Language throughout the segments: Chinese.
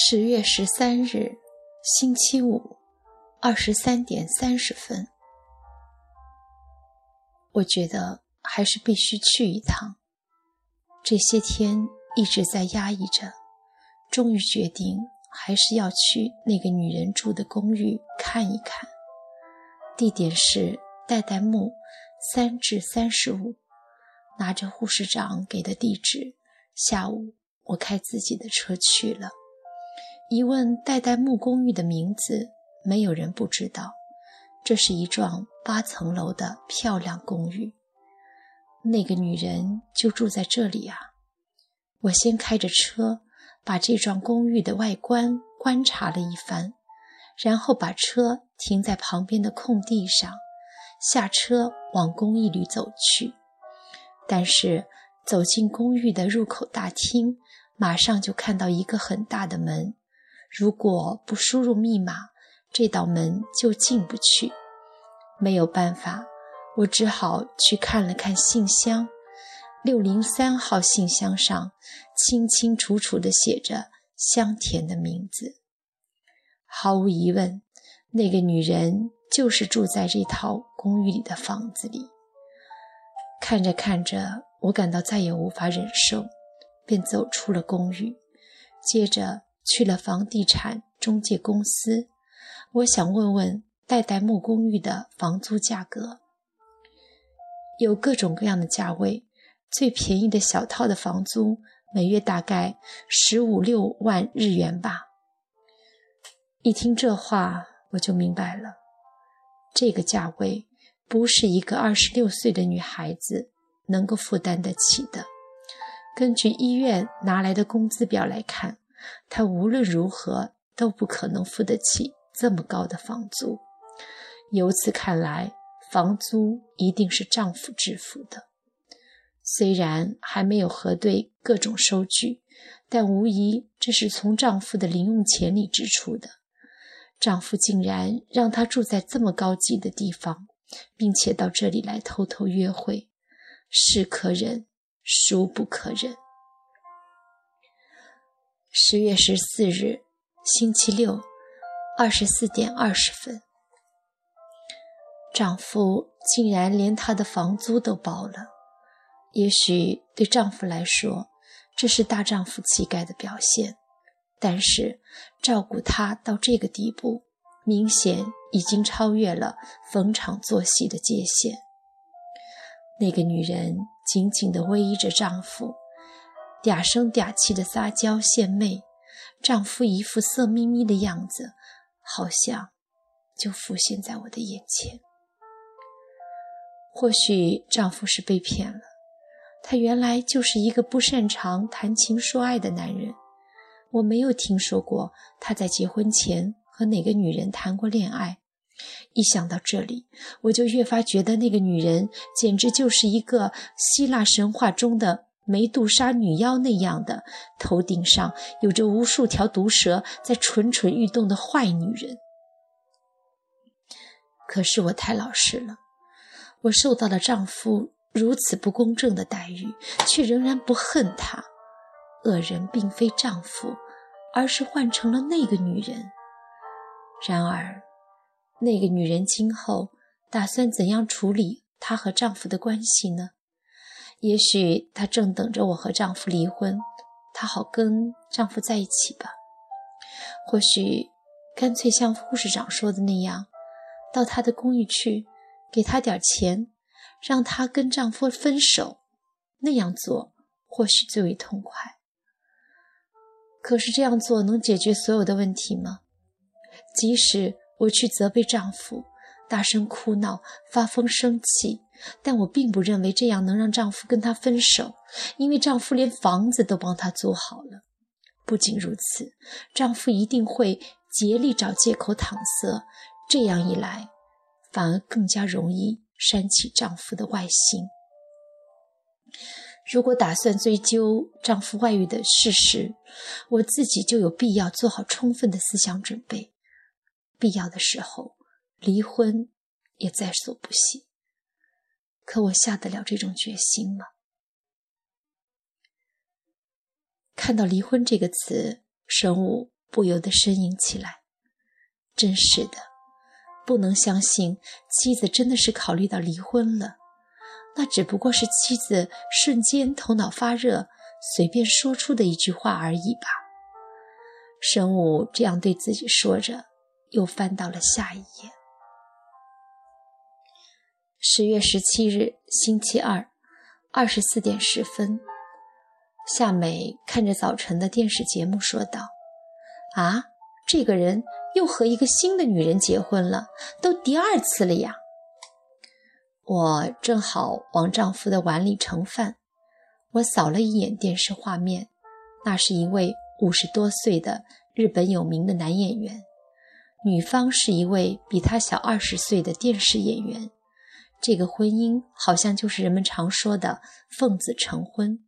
十月十三日，星期五，二十三点三十分。我觉得还是必须去一趟。这些天一直在压抑着，终于决定还是要去那个女人住的公寓看一看。地点是代代木三至三十五。拿着护士长给的地址，下午我开自己的车去了。一问代代木公寓的名字，没有人不知道。这是一幢八层楼的漂亮公寓。那个女人就住在这里啊！我先开着车，把这幢公寓的外观观察了一番，然后把车停在旁边的空地上，下车往公寓里走去。但是走进公寓的入口大厅，马上就看到一个很大的门。如果不输入密码，这道门就进不去。没有办法，我只好去看了看信箱。六零三号信箱上清清楚楚地写着香甜的名字。毫无疑问，那个女人就是住在这套公寓里的房子里。看着看着，我感到再也无法忍受，便走出了公寓。接着。去了房地产中介公司，我想问问代代木公寓的房租价格。有各种各样的价位，最便宜的小套的房租每月大概十五六万日元吧。一听这话，我就明白了，这个价位不是一个二十六岁的女孩子能够负担得起的。根据医院拿来的工资表来看。她无论如何都不可能付得起这么高的房租。由此看来，房租一定是丈夫支付的。虽然还没有核对各种收据，但无疑这是从丈夫的零用钱里支出的。丈夫竟然让她住在这么高级的地方，并且到这里来偷偷约会，是可忍，孰不可忍？十月十四日，星期六，二十四点二十分。丈夫竟然连她的房租都包了。也许对丈夫来说，这是大丈夫气概的表现，但是照顾她到这个地步，明显已经超越了逢场作戏的界限。那个女人紧紧地偎依着丈夫。嗲声嗲气的撒娇献媚，丈夫一副色眯眯的样子，好像就浮现在我的眼前。或许丈夫是被骗了，他原来就是一个不擅长谈情说爱的男人。我没有听说过他在结婚前和哪个女人谈过恋爱。一想到这里，我就越发觉得那个女人简直就是一个希腊神话中的。梅杜莎女妖那样的，头顶上有着无数条毒蛇在蠢蠢欲动的坏女人。可是我太老实了，我受到了丈夫如此不公正的待遇，却仍然不恨他。恶人并非丈夫，而是换成了那个女人。然而，那个女人今后打算怎样处理她和丈夫的关系呢？也许她正等着我和丈夫离婚，她好跟丈夫在一起吧。或许干脆像护士长说的那样，到她的公寓去，给她点钱，让她跟丈夫分手。那样做或许最为痛快。可是这样做能解决所有的问题吗？即使我去责备丈夫。大声哭闹、发疯、生气，但我并不认为这样能让丈夫跟她分手，因为丈夫连房子都帮她租好了。不仅如此，丈夫一定会竭力找借口搪塞，这样一来，反而更加容易煽起丈夫的外心。如果打算追究丈夫外遇的事实，我自己就有必要做好充分的思想准备，必要的时候。离婚也在所不惜，可我下得了这种决心吗？看到“离婚”这个词，神武不由得呻吟起来。真是的，不能相信妻子真的是考虑到离婚了。那只不过是妻子瞬间头脑发热，随便说出的一句话而已吧。神武这样对自己说着，又翻到了下一页。十月十七日，星期二，二十四点十分，夏美看着早晨的电视节目说道：“啊，这个人又和一个新的女人结婚了，都第二次了呀。”我正好往丈夫的碗里盛饭，我扫了一眼电视画面，那是一位五十多岁的日本有名的男演员，女方是一位比他小二十岁的电视演员。这个婚姻好像就是人们常说的奉子成婚。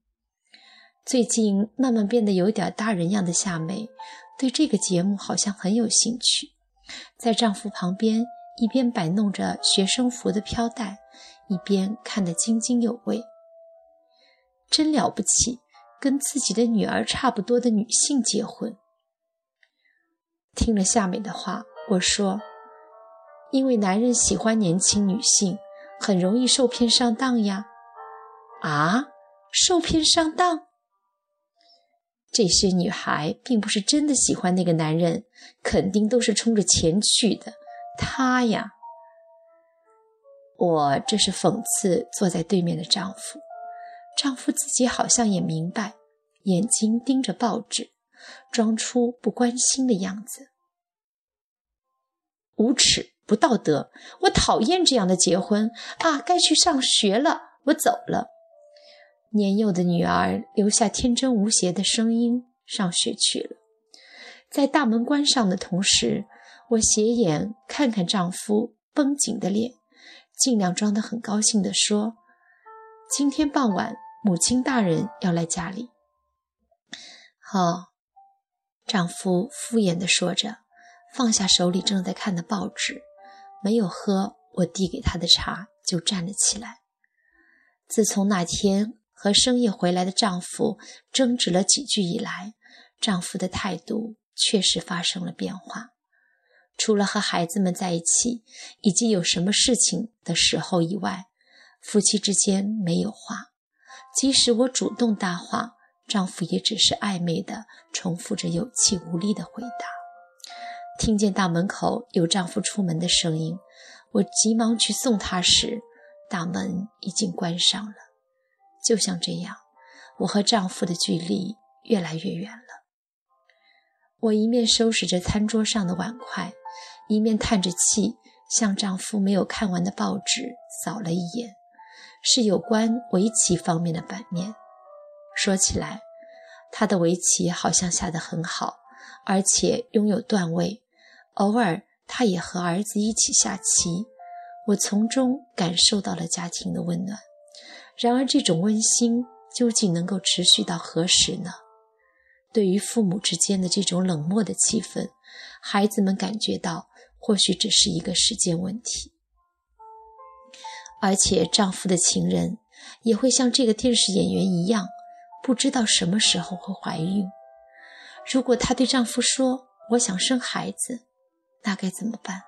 最近慢慢变得有点大人样的夏美，对这个节目好像很有兴趣，在丈夫旁边一边摆弄着学生服的飘带。一边看得津津有味，真了不起，跟自己的女儿差不多的女性结婚。听了夏美的话，我说：“因为男人喜欢年轻女性，很容易受骗上当呀。”啊，受骗上当？这些女孩并不是真的喜欢那个男人，肯定都是冲着钱去的。他呀。我这是讽刺坐在对面的丈夫，丈夫自己好像也明白，眼睛盯着报纸，装出不关心的样子。无耻，不道德，我讨厌这样的结婚啊！该去上学了，我走了。年幼的女儿留下天真无邪的声音，上学去了。在大门关上的同时，我斜眼看看丈夫绷紧的脸。尽量装得很高兴地说：“今天傍晚，母亲大人要来家里。”好，丈夫敷衍地说着，放下手里正在看的报纸，没有喝我递给他的茶，就站了起来。自从那天和深夜回来的丈夫争执了几句以来，丈夫的态度确实发生了变化。除了和孩子们在一起，以及有什么事情的时候以外，夫妻之间没有话。即使我主动搭话，丈夫也只是暧昧的重复着有气无力的回答。听见大门口有丈夫出门的声音，我急忙去送他时，大门已经关上了。就像这样，我和丈夫的距离越来越远了。我一面收拾着餐桌上的碗筷。一面叹着气，向丈夫没有看完的报纸扫了一眼，是有关围棋方面的版面。说起来，他的围棋好像下得很好，而且拥有段位。偶尔，他也和儿子一起下棋，我从中感受到了家庭的温暖。然而，这种温馨究竟能够持续到何时呢？对于父母之间的这种冷漠的气氛，孩子们感觉到。或许只是一个时间问题，而且丈夫的情人也会像这个电视演员一样，不知道什么时候会怀孕。如果她对丈夫说：“我想生孩子”，那该怎么办？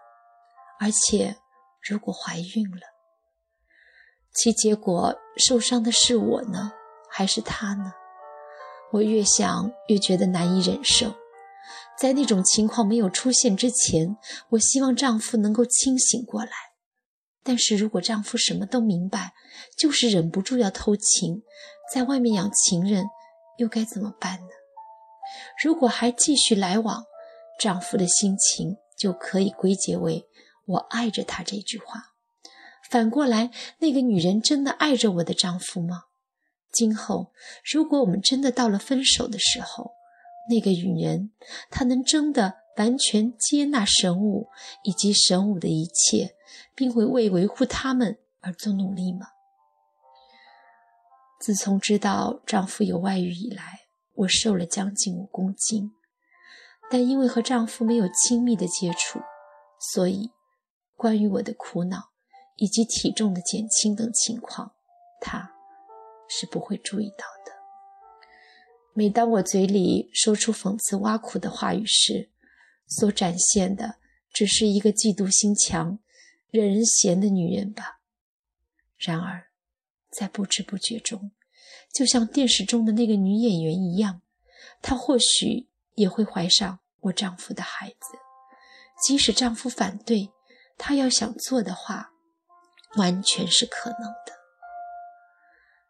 而且，如果怀孕了，其结果受伤的是我呢，还是他呢？我越想越觉得难以忍受。在那种情况没有出现之前，我希望丈夫能够清醒过来。但是如果丈夫什么都明白，就是忍不住要偷情，在外面养情人，又该怎么办呢？如果还继续来往，丈夫的心情就可以归结为“我爱着他”这句话。反过来，那个女人真的爱着我的丈夫吗？今后，如果我们真的到了分手的时候，那个女人，她能真的完全接纳神武以及神武的一切，并会为维护他们而做努力吗？自从知道丈夫有外遇以来，我瘦了将近五公斤，但因为和丈夫没有亲密的接触，所以关于我的苦恼以及体重的减轻等情况，他是不会注意到的。每当我嘴里说出讽刺挖苦的话语时，所展现的只是一个嫉妒心强、惹人嫌的女人吧。然而，在不知不觉中，就像电视中的那个女演员一样，她或许也会怀上我丈夫的孩子。即使丈夫反对，她要想做的话，完全是可能的。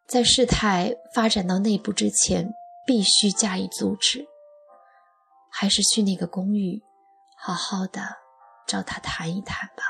在事态发展到内部之前，必须加以阻止。还是去那个公寓，好好的找他谈一谈吧。